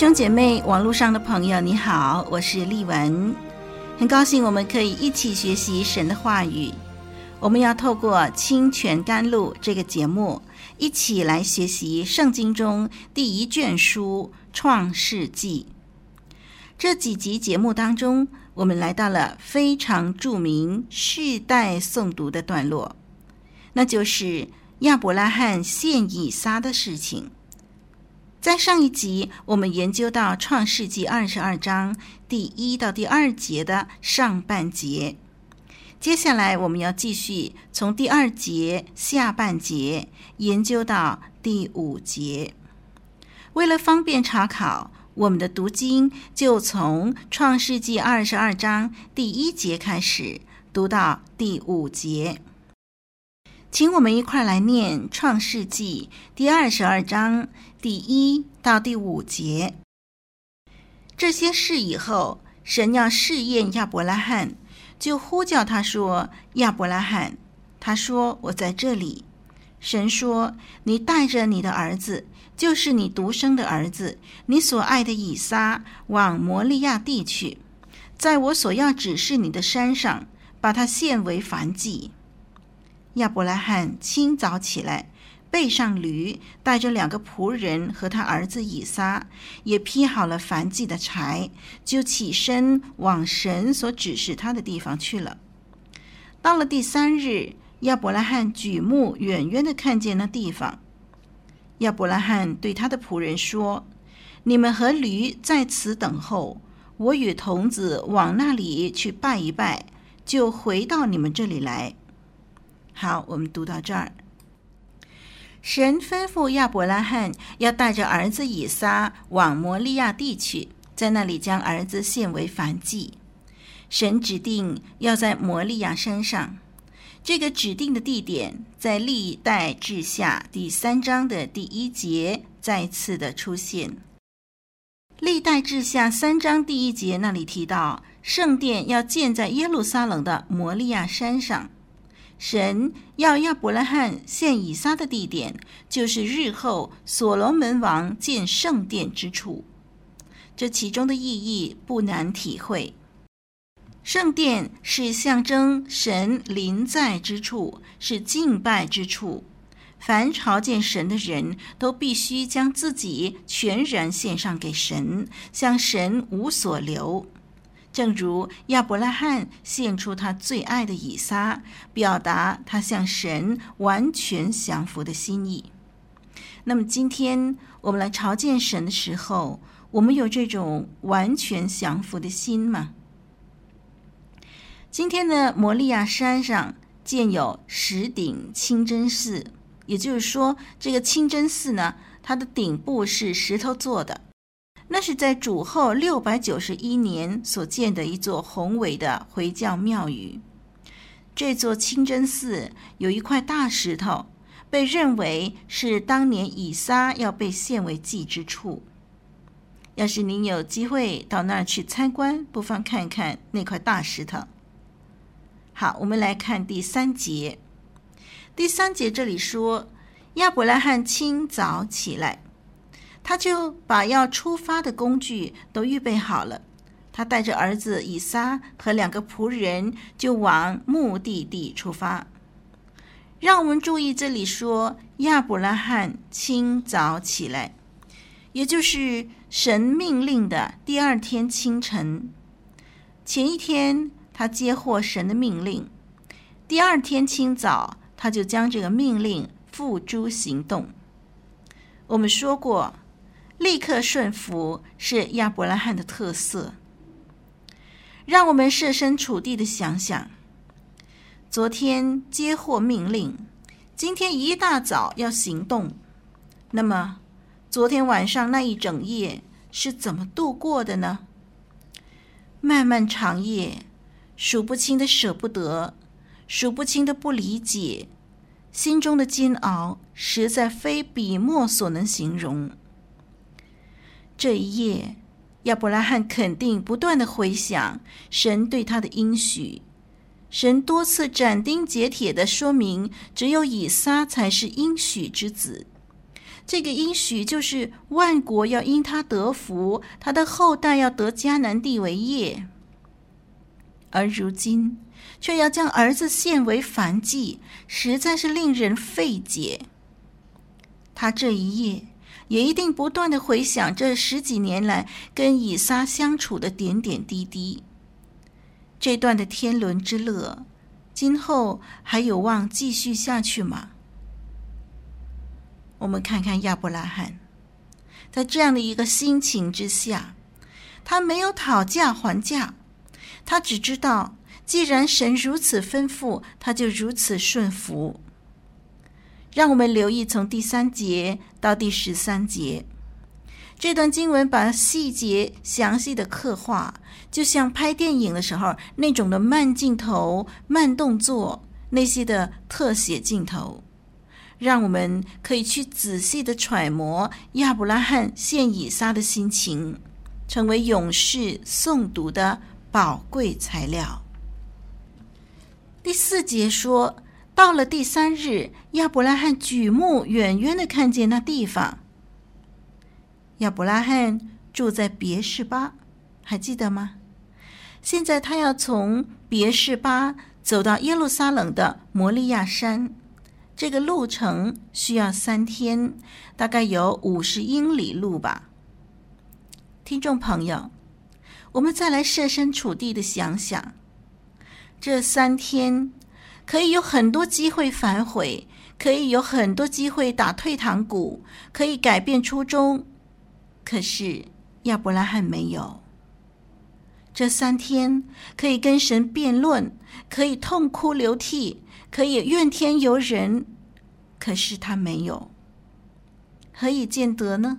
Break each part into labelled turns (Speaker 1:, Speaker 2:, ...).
Speaker 1: 兄姐妹，网络上的朋友，你好，我是丽文，很高兴我们可以一起学习神的话语。我们要透过《清泉甘露》这个节目，一起来学习圣经中第一卷书《创世纪》。这几集节目当中，我们来到了非常著名、世代诵读的段落，那就是亚伯拉罕献以撒的事情。在上一集，我们研究到《创世纪》二十二章第一到第二节的上半节。接下来，我们要继续从第二节下半节研究到第五节。为了方便查考，我们的读经就从《创世纪》二十二章第一节开始读到第五节。请我们一块来念《创世纪》第二十二章第一到第五节。这些事以后，神要试验亚伯拉罕，就呼叫他说：“亚伯拉罕。”他说：“我在这里。”神说：“你带着你的儿子，就是你独生的儿子，你所爱的以撒，往摩利亚地去，在我所要指示你的山上，把他献为燔祭。”亚伯拉罕清早起来，背上驴，带着两个仆人和他儿子以撒，也劈好了燔祭的柴，就起身往神所指示他的地方去了。到了第三日，亚伯拉罕举目远远地看见那地方。亚伯拉罕对他的仆人说：“你们和驴在此等候，我与童子往那里去拜一拜，就回到你们这里来。”好，我们读到这儿。神吩咐亚伯拉罕要带着儿子以撒往摩利亚地去，在那里将儿子献为燔祭。神指定要在摩利亚山上，这个指定的地点在历代志下第三章的第一节再次的出现。历代志下三章第一节那里提到，圣殿要建在耶路撒冷的摩利亚山上。神要亚伯拉罕献以撒的地点，就是日后所罗门王建圣殿之处。这其中的意义不难体会。圣殿是象征神临在之处，是敬拜之处。凡朝见神的人都必须将自己全然献上给神，向神无所留。正如亚伯拉罕献出他最爱的以撒，表达他向神完全降服的心意。那么，今天我们来朝见神的时候，我们有这种完全降服的心吗？今天的摩利亚山上建有石顶清真寺，也就是说，这个清真寺呢，它的顶部是石头做的。那是在主后六百九十一年所建的一座宏伟的回教庙宇。这座清真寺有一块大石头，被认为是当年以撒要被献为祭之处。要是您有机会到那儿去参观，不妨看看那块大石头。好，我们来看第三节。第三节这里说，亚伯拉罕清早起来。他就把要出发的工具都预备好了。他带着儿子以撒和两个仆人，就往目的地出发。让我们注意这里说亚伯拉罕清早起来，也就是神命令的第二天清晨。前一天他接获神的命令，第二天清早他就将这个命令付诸行动。我们说过。立刻顺服是亚伯拉罕的特色。让我们设身处地的想想：昨天接获命令，今天一大早要行动，那么昨天晚上那一整夜是怎么度过的呢？漫漫长夜，数不清的舍不得，数不清的不理解，心中的煎熬实在非笔墨所能形容。这一夜，亚伯拉罕肯定不断地回想神对他的应许，神多次斩钉截铁地说明，只有以撒才是应许之子。这个应许就是万国要因他得福，他的后代要得迦南地为业。而如今却要将儿子献为燔祭，实在是令人费解。他这一夜也一定不断地回想这十几年来跟以撒相处的点点滴滴。这段的天伦之乐，今后还有望继续下去吗？我们看看亚伯拉罕，在这样的一个心情之下，他没有讨价还价。他只知道，既然神如此吩咐，他就如此顺服。让我们留意从第三节到第十三节这段经文，把细节详细的刻画，就像拍电影的时候那种的慢镜头、慢动作，那些的特写镜头，让我们可以去仔细的揣摩亚伯拉罕献以撒的心情，成为勇士诵读的。宝贵材料。第四节说，到了第三日，亚伯拉罕举目远远的看见那地方。亚伯拉罕住在别是巴，还记得吗？现在他要从别是巴走到耶路撒冷的摩利亚山，这个路程需要三天，大概有五十英里路吧。听众朋友。我们再来设身处地的想想，这三天可以有很多机会反悔，可以有很多机会打退堂鼓，可以改变初衷。可是亚伯拉罕没有。这三天可以跟神辩论，可以痛哭流涕，可以怨天尤人，可是他没有。何以见得呢？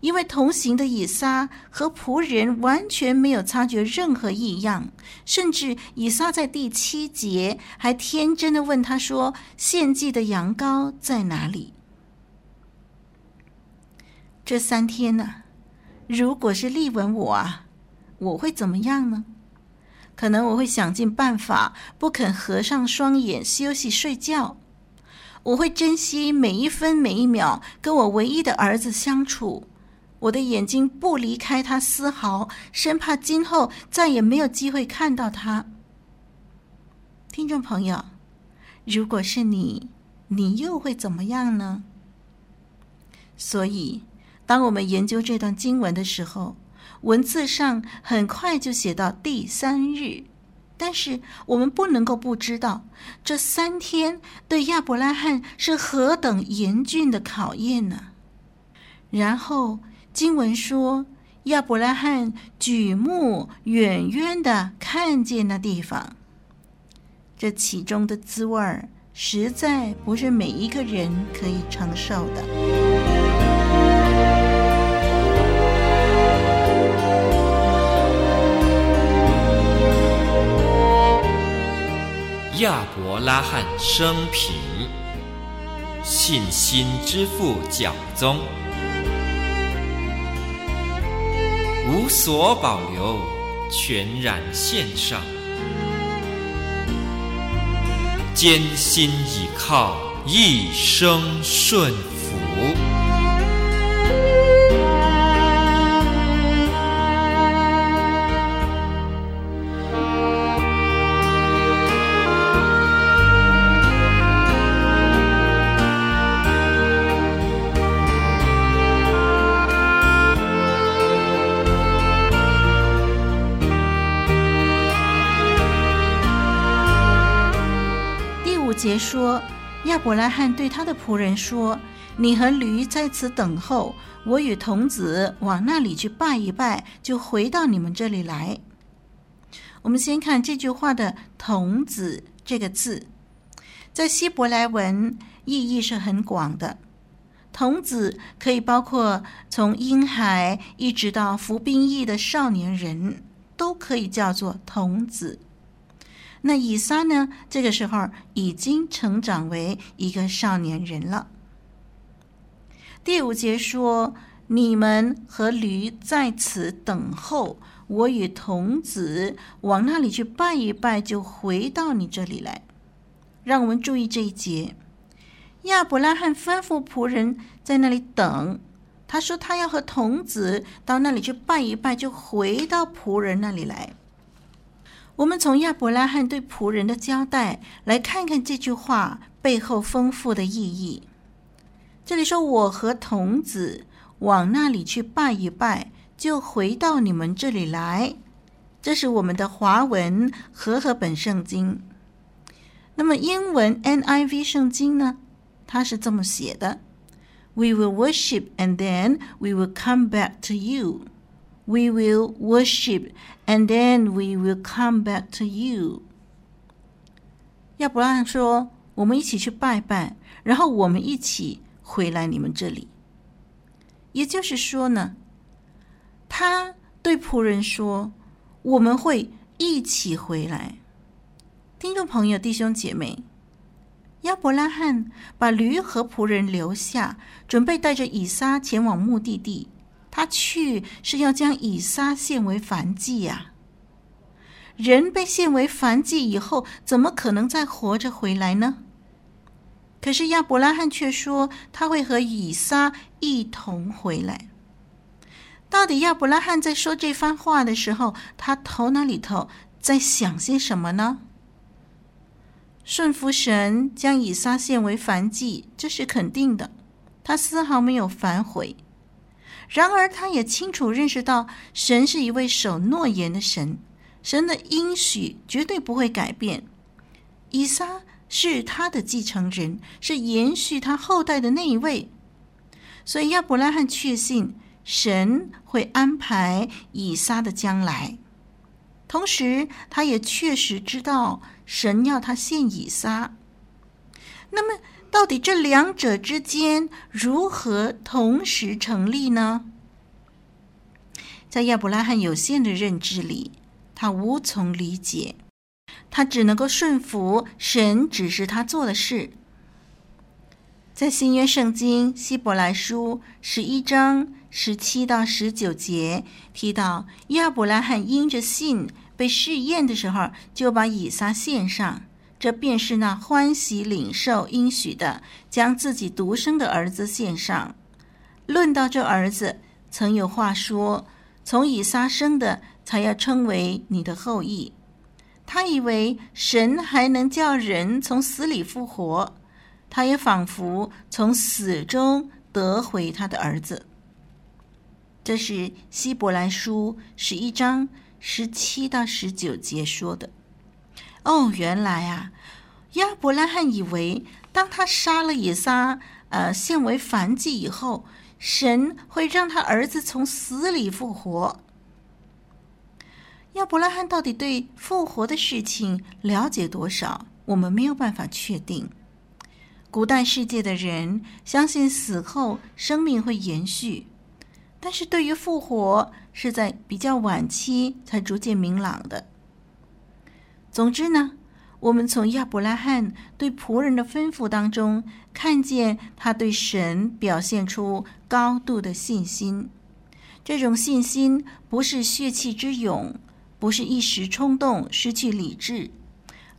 Speaker 1: 因为同行的以撒和仆人完全没有察觉任何异样，甚至以撒在第七节还天真的问他说：“献祭的羊羔在哪里？”这三天呢、如果是丽文我啊，我会怎么样呢？可能我会想尽办法，不肯合上双眼休息睡觉。我会珍惜每一分每一秒跟我唯一的儿子相处。我的眼睛不离开他丝毫，生怕今后再也没有机会看到他。听众朋友，如果是你，你又会怎么样呢？所以，当我们研究这段经文的时候，文字上很快就写到第三日，但是我们不能够不知道，这三天对亚伯拉罕是何等严峻的考验呢？然后。经文说，亚伯拉罕举目远远的看见那地方，这其中的滋味儿实在不是每一个人可以承受的。
Speaker 2: 亚伯拉罕生平，信心之父教宗。无所保留，全然献上，艰辛倚靠，一生顺服。
Speaker 1: 节说，亚伯拉罕对他的仆人说：“你和驴在此等候，我与童子往那里去拜一拜，就回到你们这里来。”我们先看这句话的“童子”这个字，在希伯来文意义是很广的。童子可以包括从婴孩一直到服兵役的少年人，都可以叫做童子。那以撒呢？这个时候已经成长为一个少年人了。第五节说：“你们和驴在此等候，我与童子往那里去拜一拜，就回到你这里来。”让我们注意这一节。亚伯拉罕吩咐仆人在那里等，他说他要和童子到那里去拜一拜，就回到仆人那里来。我们从亚伯拉罕对仆人的交代来看看这句话背后丰富的意义。这里说我和童子往那里去拜一拜，就回到你们这里来。这是我们的华文和合本圣经。那么英文 NIV 圣经呢？它是这么写的：We will worship and then we will come back to you. We will worship and then we will come back to you. 亚伯拉罕说：“我们一起去拜拜，然后我们一起回来你们这里。”也就是说呢，他对仆人说：“我们会一起回来。”听众朋友、弟兄姐妹。亚伯拉罕把驴和仆人留下，准备带着以撒前往目的地。他去是要将以撒献为燔祭呀。人被献为燔祭以后，怎么可能再活着回来呢？可是亚伯拉罕却说他会和以撒一同回来。到底亚伯拉罕在说这番话的时候，他头脑里头在想些什么呢？顺服神，将以撒献为燔祭，这是肯定的。他丝毫没有反悔。然而，他也清楚认识到，神是一位守诺言的神，神的应许绝对不会改变。以撒是他的继承人，是延续他后代的那一位。所以，亚伯拉罕确信神会安排以撒的将来。同时，他也确实知道。神要他献以撒，那么到底这两者之间如何同时成立呢？在亚伯拉罕有限的认知里，他无从理解，他只能够顺服神指示他做的事。在新约圣经希伯来书十一章十七到十九节提到，亚伯拉罕因着信。被试验的时候，就把以撒献上，这便是那欢喜领受应许的，将自己独生的儿子献上。论到这儿子，曾有话说：“从以撒生的，才要称为你的后裔。”他以为神还能叫人从死里复活，他也仿佛从死中得回他的儿子。这是希伯来书十一章。十七到十九节说的，哦，原来啊，亚伯拉罕以为，当他杀了以撒，呃，献为燔祭以后，神会让他儿子从死里复活。亚伯拉罕到底对复活的事情了解多少？我们没有办法确定。古代世界的人相信死后生命会延续。但是对于复活，是在比较晚期才逐渐明朗的。总之呢，我们从亚伯拉罕对仆人的吩咐当中，看见他对神表现出高度的信心。这种信心不是血气之勇，不是一时冲动失去理智，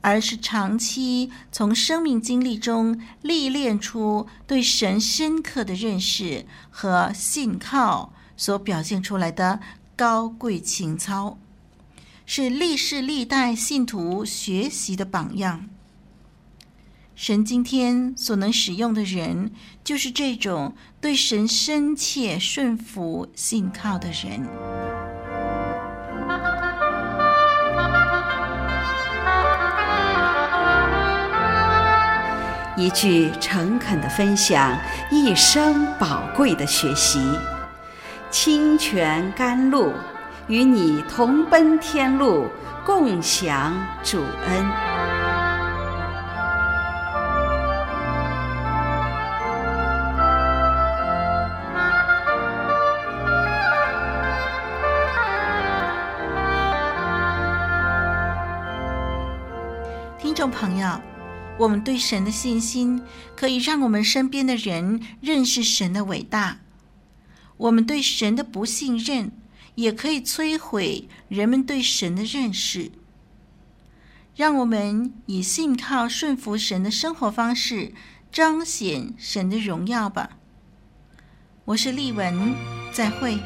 Speaker 1: 而是长期从生命经历中历练出对神深刻的认识和信靠。所表现出来的高贵情操，是历世历代信徒学习的榜样。神今天所能使用的人，就是这种对神深切顺服、信靠的人。
Speaker 3: 一句诚恳的分享，一生宝贵的学习。清泉甘露，与你同奔天路共享主恩。
Speaker 1: 听众朋友我们对神的信心可以让我们身边的人认识神的伟大我们对神的不信任也可以摧毁人们对神的认识。让我们以信靠顺服神的生活方式，彰显神的荣耀吧。我是丽文，再会。